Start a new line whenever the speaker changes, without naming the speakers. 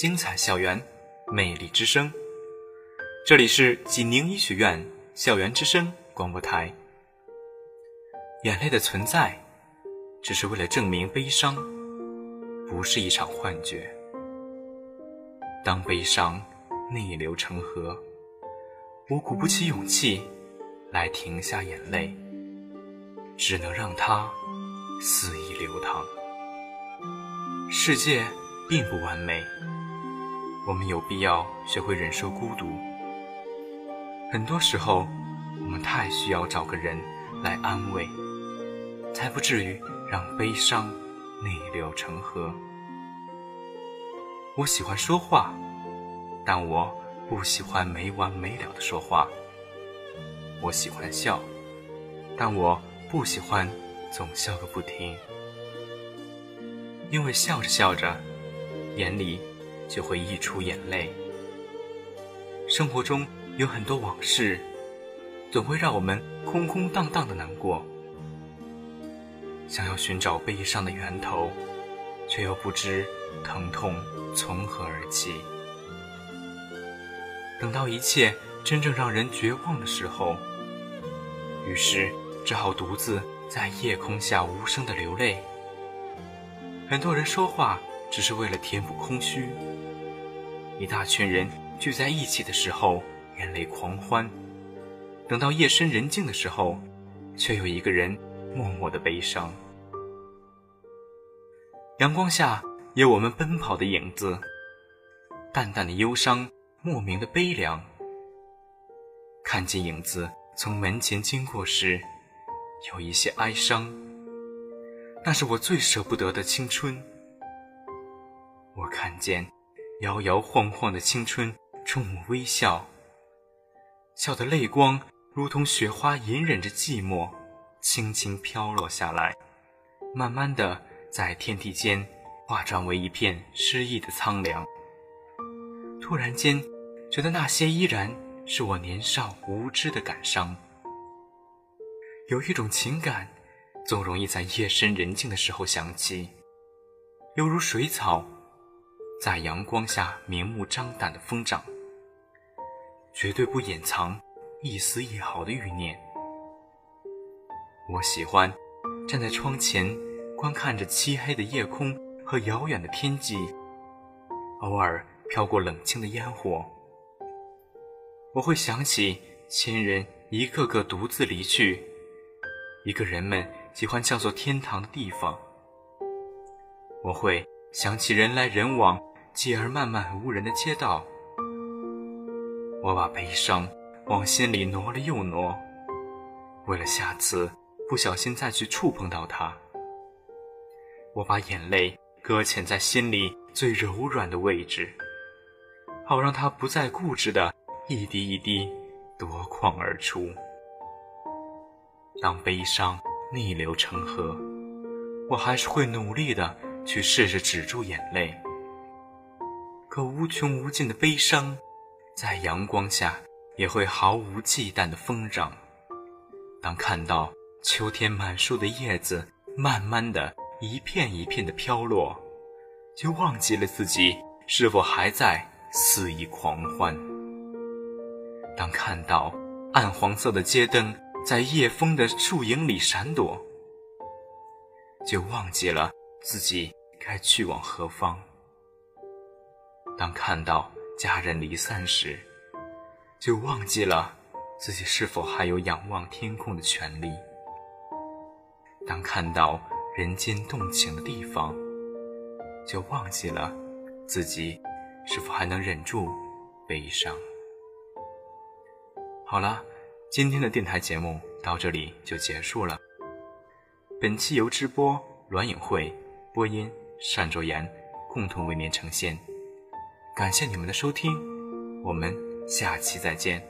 精彩校园，魅力之声。这里是济宁医学院校园之声广播台。眼泪的存在，只是为了证明悲伤不是一场幻觉。当悲伤逆流成河，我鼓不起勇气来停下眼泪，只能让它肆意流淌。世界并不完美，我们有必要学会忍受孤独。很多时候，我们太需要找个人来安慰，才不至于让悲伤逆流成河。我喜欢说话，但我不喜欢没完没了的说话。我喜欢笑，但我不喜欢总笑个不停。因为笑着笑着，眼里就会溢出眼泪。生活中。有很多往事，总会让我们空空荡荡的难过。想要寻找悲伤的源头，却又不知疼痛从何而起。等到一切真正让人绝望的时候，于是只好独自在夜空下无声的流泪。很多人说话只是为了填补空虚。一大群人聚在一起的时候。眼泪狂欢，等到夜深人静的时候，却有一个人默默的悲伤。阳光下有我们奔跑的影子，淡淡的忧伤，莫名的悲凉。看见影子从门前经过时，有一些哀伤。那是我最舍不得的青春。我看见摇摇晃晃的青春，冲我微笑。笑的泪光如同雪花，隐忍着寂寞，轻轻飘落下来，慢慢的在天地间化转为一片诗意的苍凉。突然间，觉得那些依然是我年少无知的感伤。有一种情感，总容易在夜深人静的时候想起，犹如水草，在阳光下明目张胆的疯长。绝对不掩藏一丝一毫的欲念。我喜欢站在窗前，观看着漆黑的夜空和遥远的天际，偶尔飘过冷清的烟火。我会想起亲人一个个独自离去，一个人们喜欢叫做天堂的地方。我会想起人来人往、继而漫漫无人的街道。我把悲伤往心里挪了又挪，为了下次不小心再去触碰到它。我把眼泪搁浅在心里最柔软的位置，好让它不再固执的一滴一滴夺眶而出。当悲伤逆流成河，我还是会努力的去试着止住眼泪，可无穷无尽的悲伤。在阳光下，也会毫无忌惮的疯长。当看到秋天满树的叶子慢慢的一片一片的飘落，就忘记了自己是否还在肆意狂欢。当看到暗黄色的街灯在夜风的树影里闪躲，就忘记了自己该去往何方。当看到。家人离散时，就忘记了自己是否还有仰望天空的权利。当看到人间动情的地方，就忘记了自己是否还能忍住悲伤。好了，今天的电台节目到这里就结束了。本期由直播栾影会播音单卓妍共同为您呈现。感谢你们的收听，我们下期再见。